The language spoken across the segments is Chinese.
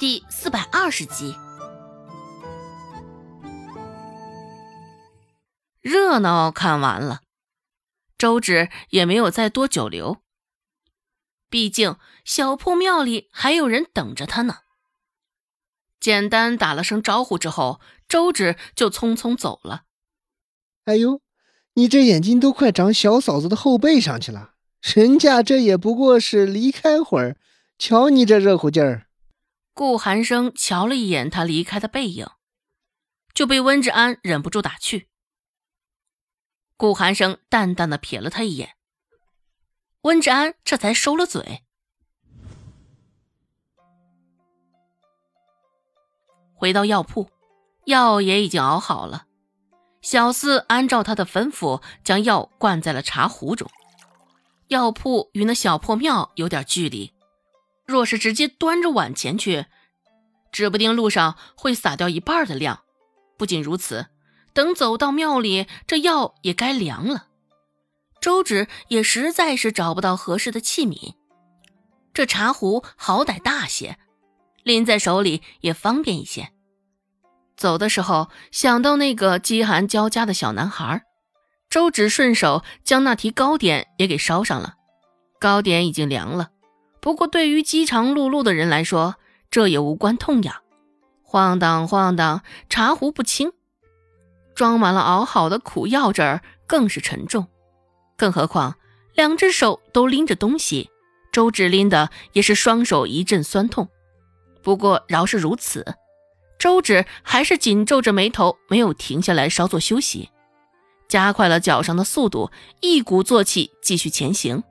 第四百二十集，热闹看完了，周芷也没有再多久留。毕竟小破庙里还有人等着他呢。简单打了声招呼之后，周芷就匆匆走了。哎呦，你这眼睛都快长小嫂子的后背上去了，人家这也不过是离开会儿，瞧你这热乎劲儿。顾寒生瞧了一眼他离开的背影，就被温志安忍不住打趣。顾寒生淡淡的瞥了他一眼，温志安这才收了嘴。回到药铺，药也已经熬好了。小四按照他的吩咐，将药灌在了茶壶中。药铺与那小破庙有点距离。若是直接端着碗前去，指不定路上会洒掉一半的量。不仅如此，等走到庙里，这药也该凉了。周芷也实在是找不到合适的器皿。这茶壶好歹大些，拎在手里也方便一些。走的时候想到那个饥寒交加的小男孩，周芷顺手将那提糕点也给烧上了。糕点已经凉了。不过，对于饥肠辘辘的人来说，这也无关痛痒。晃荡晃荡，茶壶不轻，装满了熬好的苦药汁儿，更是沉重。更何况，两只手都拎着东西，周芷拎的也是双手一阵酸痛。不过，饶是如此，周芷还是紧皱着眉头，没有停下来稍作休息，加快了脚上的速度，一鼓作气继续前行。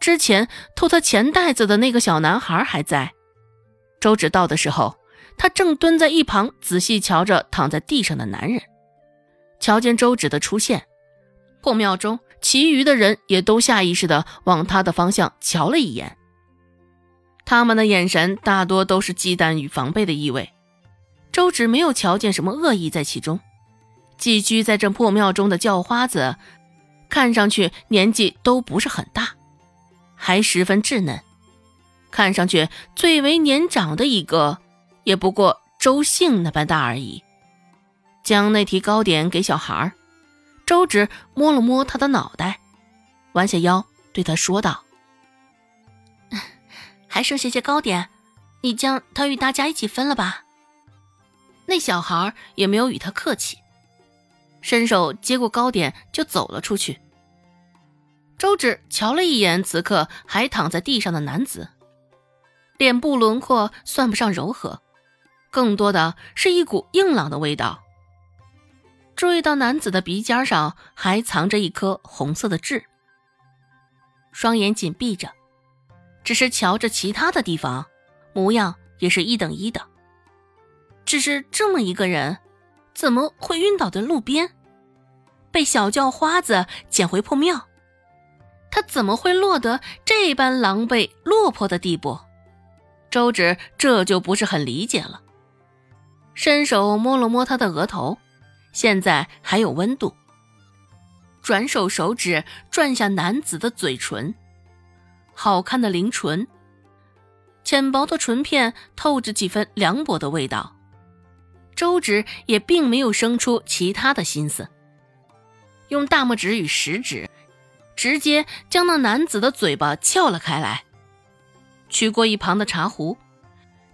之前偷他钱袋子的那个小男孩还在。周芷到的时候，他正蹲在一旁仔细瞧着躺在地上的男人。瞧见周芷的出现，破庙中其余的人也都下意识地往他的方向瞧了一眼。他们的眼神大多都是忌惮与防备的意味。周芷没有瞧见什么恶意在其中。寄居在这破庙中的叫花子，看上去年纪都不是很大。还十分稚嫩，看上去最为年长的一个，也不过周姓那般大而已。将那提糕点给小孩周芷摸了摸他的脑袋，弯下腰对他说道：“ 还剩下些糕点，你将它与大家一起分了吧。”那小孩也没有与他客气，伸手接过糕点就走了出去。周芷瞧了一眼此刻还躺在地上的男子，脸部轮廓算不上柔和，更多的是一股硬朗的味道。注意到男子的鼻尖上还藏着一颗红色的痣，双眼紧闭着，只是瞧着其他的地方，模样也是一等一的。只是这么一个人，怎么会晕倒在路边，被小叫花子捡回破庙？他怎么会落得这般狼狈落魄的地步？周芷这就不是很理解了。伸手摸了摸他的额头，现在还有温度。转手手指转下男子的嘴唇，好看的灵唇，浅薄的唇片透着几分凉薄的味道。周芷也并没有生出其他的心思，用大拇指与食指。直接将那男子的嘴巴撬了开来，取过一旁的茶壶，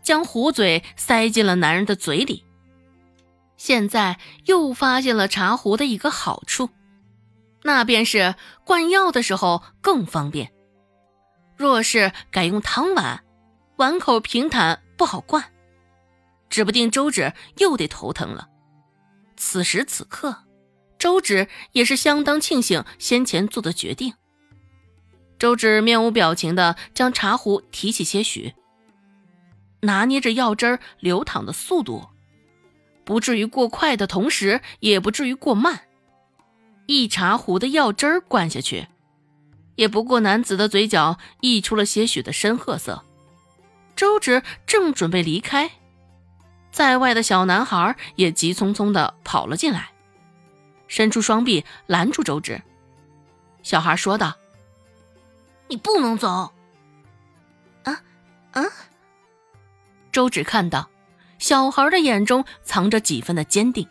将壶嘴塞进了男人的嘴里。现在又发现了茶壶的一个好处，那便是灌药的时候更方便。若是改用汤碗，碗口平坦不好灌，指不定周芷又得头疼了。此时此刻。周芷也是相当庆幸先前做的决定。周芷面无表情的将茶壶提起些许，拿捏着药汁流淌的速度，不至于过快的同时，也不至于过慢。一茶壶的药汁灌下去，也不过男子的嘴角溢出了些许的深褐色。周芷正准备离开，在外的小男孩也急匆匆的跑了进来。伸出双臂拦住周芷，小孩说道：“你不能走。”啊啊！周芷看到，小孩的眼中藏着几分的坚定，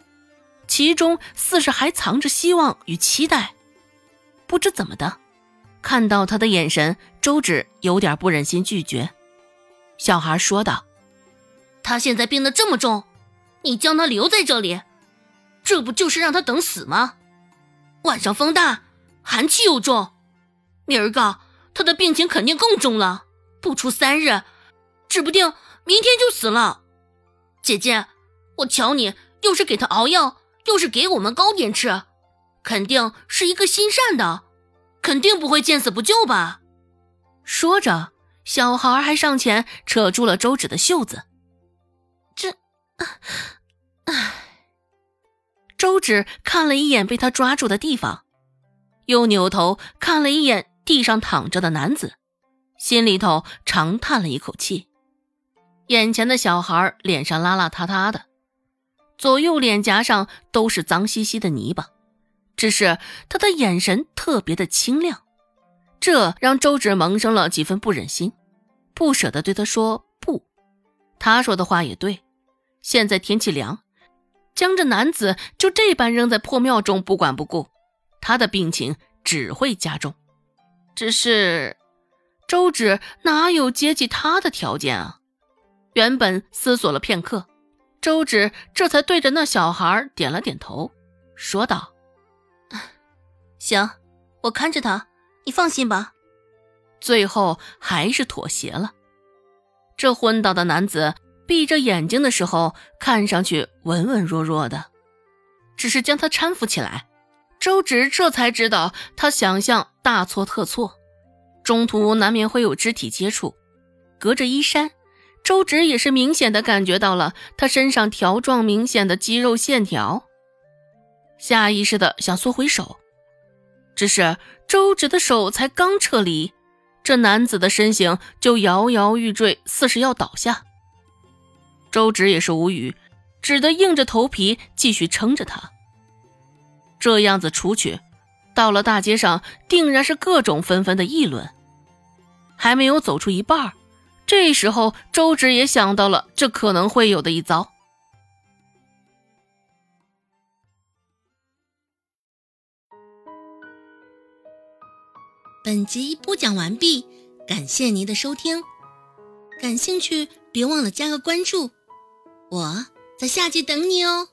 其中似是还藏着希望与期待。不知怎么的，看到他的眼神，周芷有点不忍心拒绝。小孩说道：“他现在病得这么重，你将他留在这里，这不就是让他等死吗？晚上风大，寒气又重，明儿个他的病情肯定更重了。不出三日，指不定明天就死了。姐姐，我瞧你又是给他熬药，又是给我们糕点吃，肯定是一个心善的，肯定不会见死不救吧？”说着。小孩还上前扯住了周芷的袖子，这，唉。周芷看了一眼被他抓住的地方，又扭头看了一眼地上躺着的男子，心里头长叹了一口气。眼前的小孩脸上邋邋遢遢的，左右脸颊上都是脏兮兮的泥巴，只是他的眼神特别的清亮。这让周芷萌生了几分不忍心，不舍得对他说不。他说的话也对，现在天气凉，将这男子就这般扔在破庙中不管不顾，他的病情只会加重。只是周芷哪有接济他的条件啊？原本思索了片刻，周芷这才对着那小孩点了点头，说道：“行，我看着他。”你放心吧，最后还是妥协了。这昏倒的男子闭着眼睛的时候，看上去文文弱弱的，只是将他搀扶起来，周芷这才知道他想象大错特错。中途难免会有肢体接触，隔着衣衫，周芷也是明显的感觉到了他身上条状明显的肌肉线条，下意识的想缩回手。只是周芷的手才刚撤离，这男子的身形就摇摇欲坠，似是要倒下。周芷也是无语，只得硬着头皮继续撑着他。这样子出去，到了大街上，定然是各种纷纷的议论。还没有走出一半，这时候周芷也想到了这可能会有的一遭。本集播讲完毕，感谢您的收听。感兴趣，别忘了加个关注，我在下集等你哦。